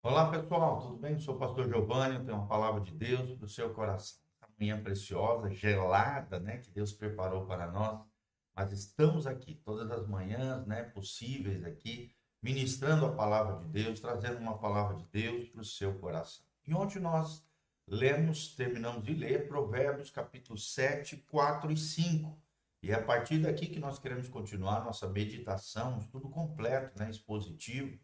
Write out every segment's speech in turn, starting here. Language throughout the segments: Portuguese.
Olá pessoal, tudo bem? sou o pastor Giovanni, tenho uma palavra de Deus para o seu coração. Manhã preciosa, gelada, né, que Deus preparou para nós, mas estamos aqui todas as manhãs, né, possíveis aqui, ministrando a palavra de Deus, trazendo uma palavra de Deus para o seu coração. E ontem nós lemos, terminamos de ler Provérbios capítulo 7, 4 e 5. E é a partir daqui que nós queremos continuar nossa meditação, estudo completo, né, expositivo,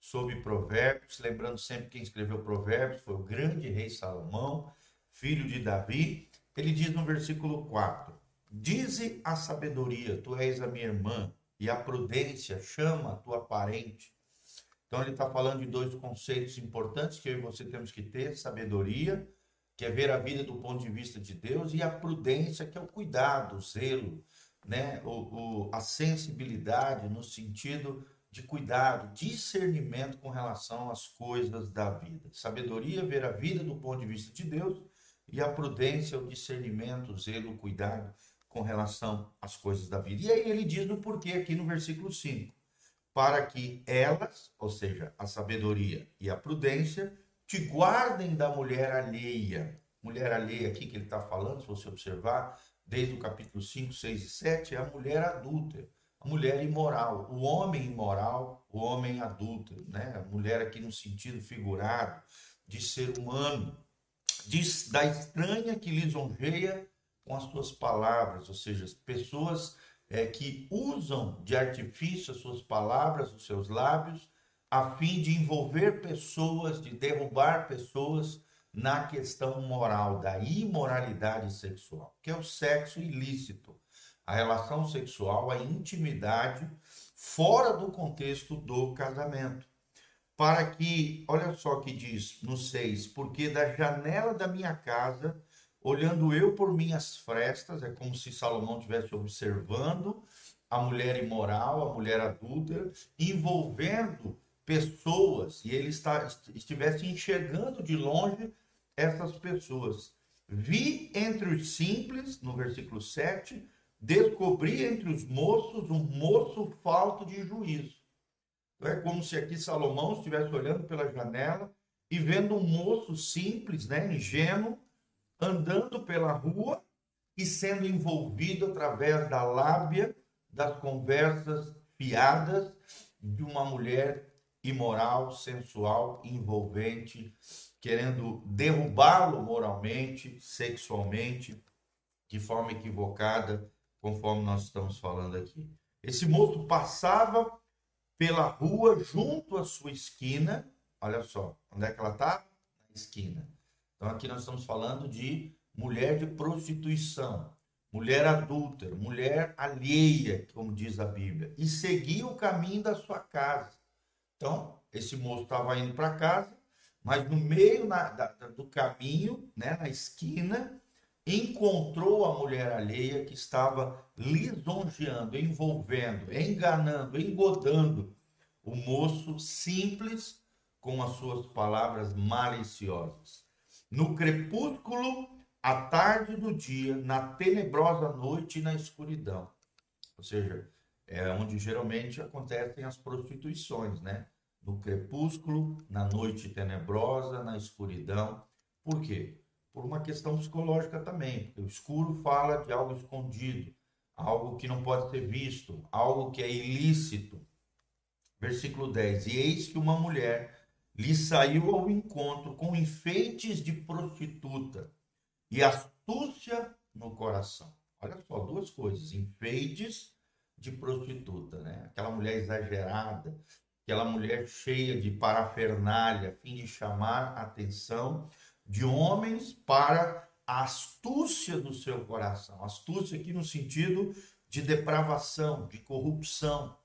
sobre Provérbios, lembrando sempre quem escreveu Provérbios foi o grande rei Salomão, filho de Davi. Ele diz no versículo 4: Dize a sabedoria, tu és a minha irmã, e a prudência chama a tua parente. Então ele está falando de dois conceitos importantes que eu e você temos que ter: sabedoria, que é ver a vida do ponto de vista de Deus, e a prudência, que é o cuidado, o zelo, né? o, o a sensibilidade no sentido de cuidado, discernimento com relação às coisas da vida. Sabedoria, ver a vida do ponto de vista de Deus, e a prudência, o discernimento, o zelo, o cuidado com relação às coisas da vida. E aí ele diz no porquê aqui no versículo 5: para que elas, ou seja, a sabedoria e a prudência, te guardem da mulher alheia. Mulher alheia aqui que ele está falando, se você observar, desde o capítulo 5, 6 e 7, é a mulher adúltera a mulher imoral, o homem imoral, o homem adúltero, né? A mulher aqui no sentido figurado de ser humano, de, da estranha que lisonjeia com as suas palavras, ou seja, as pessoas é, que usam de artifício as suas palavras, os seus lábios, a fim de envolver pessoas, de derrubar pessoas na questão moral, da imoralidade sexual, que é o sexo ilícito a relação sexual, a intimidade, fora do contexto do casamento. Para que, olha só que diz no 6, porque da janela da minha casa, olhando eu por minhas frestas, é como se Salomão estivesse observando a mulher imoral, a mulher adúltera, envolvendo pessoas, e ele está, estivesse enxergando de longe essas pessoas. Vi entre os simples, no versículo 7, descobri entre os moços um moço falto de juízo. É como se aqui Salomão estivesse olhando pela janela e vendo um moço simples, né, ingênuo, andando pela rua e sendo envolvido através da lábia das conversas fiadas de uma mulher imoral, sensual, envolvente, querendo derrubá-lo moralmente, sexualmente, de forma equivocada conforme nós estamos falando aqui. Esse moço passava pela rua junto à sua esquina. Olha só, onde é que ela está? Na esquina. Então aqui nós estamos falando de mulher de prostituição, mulher adúltera, mulher alheia, como diz a Bíblia, e seguia o caminho da sua casa. Então, esse moço estava indo para casa, mas no meio na, da, do caminho, né, na esquina, encontrou a mulher alheia que estava lisonjeando, envolvendo, enganando, engodando o moço simples com as suas palavras maliciosas. No crepúsculo, à tarde do dia, na tenebrosa noite e na escuridão. Ou seja, é onde geralmente acontecem as prostituições, né? No crepúsculo, na noite tenebrosa, na escuridão. Por quê? Por uma questão psicológica também, porque o escuro fala de algo escondido, algo que não pode ser visto, algo que é ilícito. Versículo 10: E eis que uma mulher lhe saiu ao encontro com enfeites de prostituta e astúcia no coração. Olha só, duas coisas: enfeites de prostituta, né? Aquela mulher exagerada, aquela mulher cheia de parafernália, a fim de chamar a atenção de homens para a astúcia do seu coração. Astúcia aqui no sentido de depravação, de corrupção,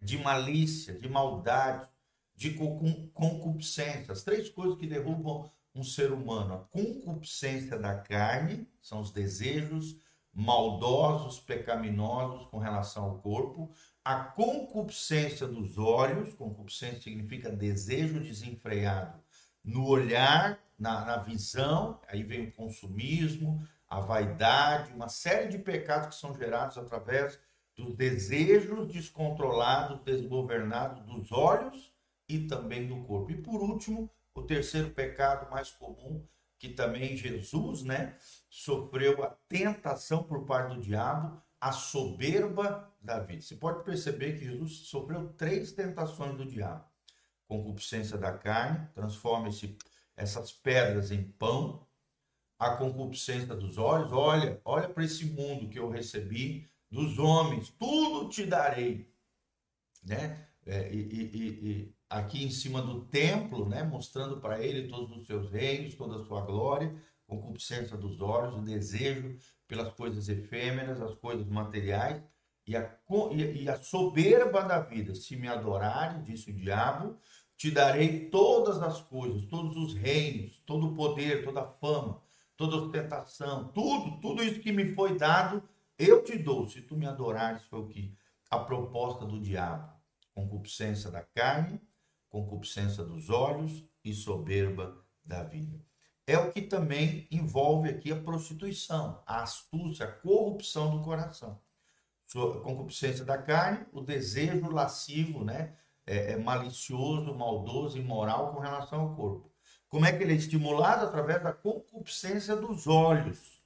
de malícia, de maldade, de concupiscência. As três coisas que derrubam um ser humano. A concupiscência da carne, são os desejos maldosos, pecaminosos com relação ao corpo. A concupiscência dos olhos, concupiscência significa desejo desenfreado no olhar na, na visão, aí vem o consumismo, a vaidade, uma série de pecados que são gerados através dos desejos descontrolados, desgovernados dos olhos e também do corpo. E por último, o terceiro pecado mais comum, que também Jesus, né, sofreu a tentação por parte do diabo, a soberba da vida. Você pode perceber que Jesus sofreu três tentações do diabo: concupiscência da carne, transforma esse, essas pedras em pão, a concupiscência dos olhos, olha, olha para esse mundo que eu recebi dos homens, tudo te darei, né? É, e, e, e, aqui em cima do templo, né, mostrando para ele todos os seus reinos, toda a sua glória, concupiscência dos olhos, o desejo pelas coisas efêmeras, as coisas materiais e a, e a soberba da vida. Se me adorarem, disse o diabo, te darei todas as coisas, todos os reinos, todo o poder, toda a fama, toda a ostentação, tudo, tudo isso que me foi dado, eu te dou, se tu me adorares, foi o que a proposta do diabo concupiscência da carne, concupiscência dos olhos e soberba da vida. É o que também envolve aqui a prostituição, a astúcia, a corrupção do coração. Concupiscência da carne, o desejo lascivo, né? É, é malicioso, maldoso, imoral com relação ao corpo. Como é que ele é estimulado? Através da concupiscência dos olhos,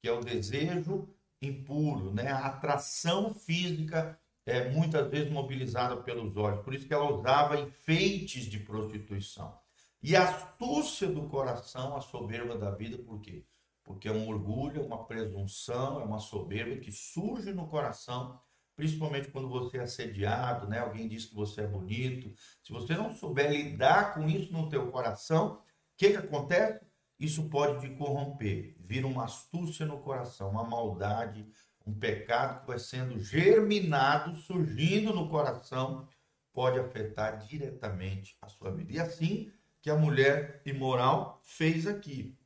que é o desejo impuro, né? a atração física é, muitas vezes mobilizada pelos olhos. Por isso que ela usava enfeites de prostituição. E a astúcia do coração, a soberba da vida, por quê? Porque é um orgulho, é uma presunção, é uma soberba que surge no coração, principalmente quando você é assediado, né? Alguém diz que você é bonito. Se você não souber lidar com isso no teu coração, o que, que acontece? Isso pode te corromper, vira uma astúcia no coração, uma maldade, um pecado que vai sendo germinado, surgindo no coração, pode afetar diretamente a sua vida. E assim que a mulher imoral fez aqui,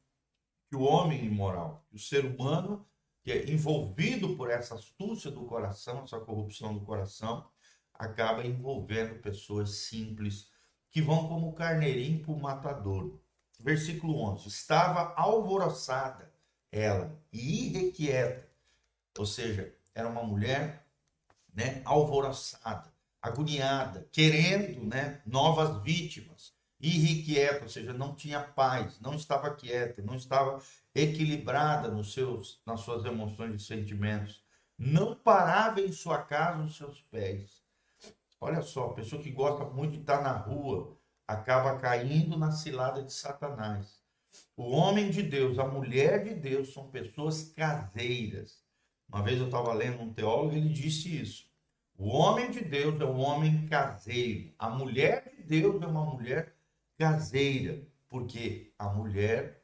que o homem imoral, que o ser humano que é envolvido por essa astúcia do coração, essa corrupção do coração, acaba envolvendo pessoas simples que vão como carneirinho para o matador. Versículo 11: Estava alvoroçada ela e irrequieta. Ou seja, era uma mulher né, alvoroçada, agoniada, querendo né, novas vítimas, irrequieta, ou seja, não tinha paz, não estava quieta, não estava equilibrada nos seus, nas suas emoções e sentimentos, não parava em sua casa os seus pés. Olha só, a pessoa que gosta muito de estar na rua acaba caindo na cilada de Satanás. O homem de Deus, a mulher de Deus são pessoas caseiras, uma vez eu estava lendo um teólogo ele disse isso. O homem de Deus é um homem caseiro. A mulher de Deus é uma mulher caseira. Porque a mulher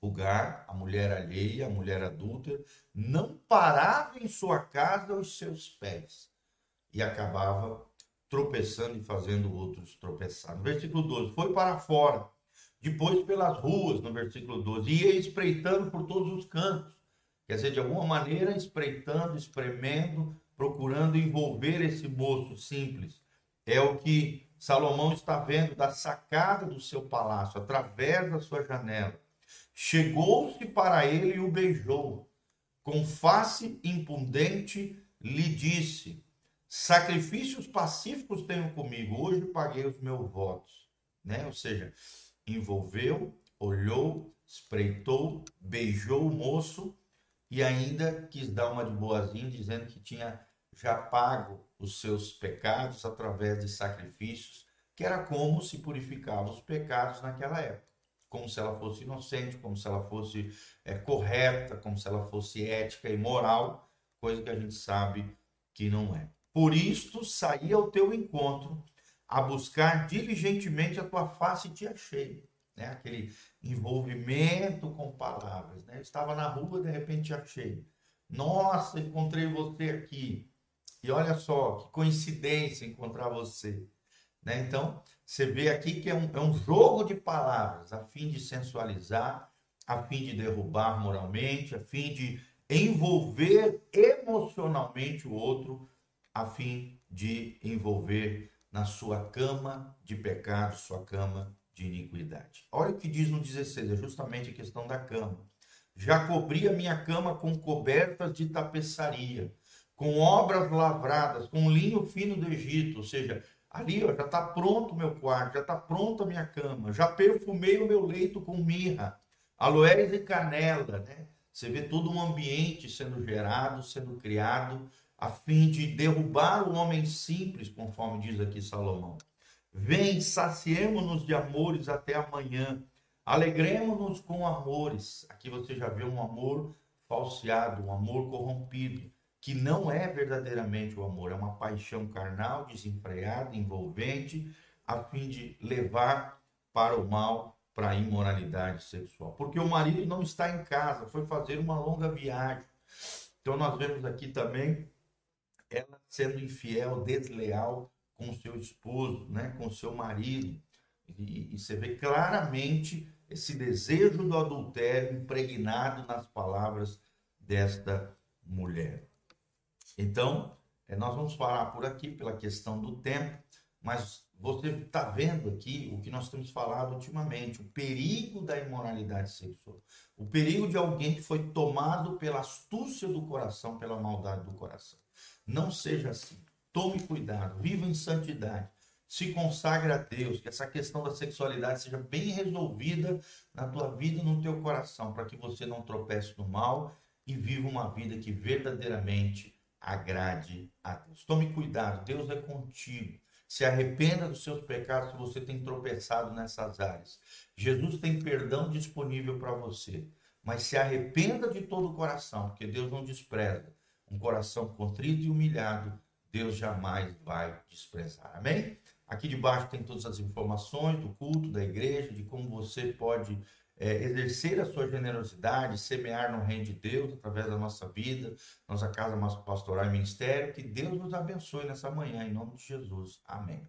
vulgar, a mulher alheia, a mulher adulta, não parava em sua casa os seus pés. E acabava tropeçando e fazendo outros tropeçar. No versículo 12, foi para fora, depois pelas ruas, no versículo 12, ia espreitando por todos os cantos Quer dizer, de alguma maneira, espreitando, espremendo, procurando envolver esse moço simples. É o que Salomão está vendo da sacada do seu palácio, através da sua janela. Chegou-se para ele e o beijou. Com face impudente lhe disse: Sacrifícios pacíficos tenho comigo, hoje paguei os meus votos. Né? Ou seja, envolveu, olhou, espreitou, beijou o moço e ainda quis dar uma de boazinha, dizendo que tinha já pago os seus pecados através de sacrifícios, que era como se purificava os pecados naquela época. Como se ela fosse inocente, como se ela fosse é, correta, como se ela fosse ética e moral, coisa que a gente sabe que não é. Por isto saí ao teu encontro, a buscar diligentemente a tua face e te achei né? aquele envolvimento com palavras. Né? Estava na rua, de repente achei. Nossa, encontrei você aqui. E olha só, que coincidência encontrar você. Né? Então, você vê aqui que é um, é um jogo de palavras, a fim de sensualizar, a fim de derrubar moralmente, a fim de envolver emocionalmente o outro, a fim de envolver na sua cama de pecado, sua cama de iniquidade. Olha o que diz no 16, é justamente a questão da cama. Já cobri a minha cama com cobertas de tapeçaria, com obras lavradas, com linho fino do Egito, ou seja, Ali ó, já está pronto o meu quarto, já está pronta a minha cama, já perfumei o meu leito com mirra, aloés e canela, né? Você vê todo um ambiente sendo gerado, sendo criado, a fim de derrubar o homem simples, conforme diz aqui Salomão. Vem, saciemos-nos de amores até amanhã, alegremos-nos com amores. Aqui você já vê um amor falseado, um amor corrompido que não é verdadeiramente o amor, é uma paixão carnal, desenfreada, envolvente, a fim de levar para o mal, para a imoralidade sexual. Porque o marido não está em casa, foi fazer uma longa viagem. Então nós vemos aqui também ela sendo infiel, desleal com seu esposo, né, com seu marido. E, e você vê claramente esse desejo do adultério impregnado nas palavras desta mulher. Então, é, nós vamos parar por aqui pela questão do tempo, mas você está vendo aqui o que nós temos falado ultimamente, o perigo da imoralidade sexual, o perigo de alguém que foi tomado pela astúcia do coração, pela maldade do coração. Não seja assim. Tome cuidado, viva em santidade, se consagre a Deus, que essa questão da sexualidade seja bem resolvida na tua vida e no teu coração, para que você não tropece no mal e viva uma vida que verdadeiramente agrade a Deus. Tome cuidado, Deus é contigo. Se arrependa dos seus pecados se você tem tropeçado nessas áreas. Jesus tem perdão disponível para você. Mas se arrependa de todo o coração, porque Deus não despreza. Um coração contrito e humilhado, Deus jamais vai desprezar. Amém? Aqui debaixo tem todas as informações do culto, da igreja, de como você pode é, exercer a sua generosidade, semear no reino de Deus através da nossa vida, nossa casa pastoral e ministério. Que Deus nos abençoe nessa manhã, em nome de Jesus. Amém.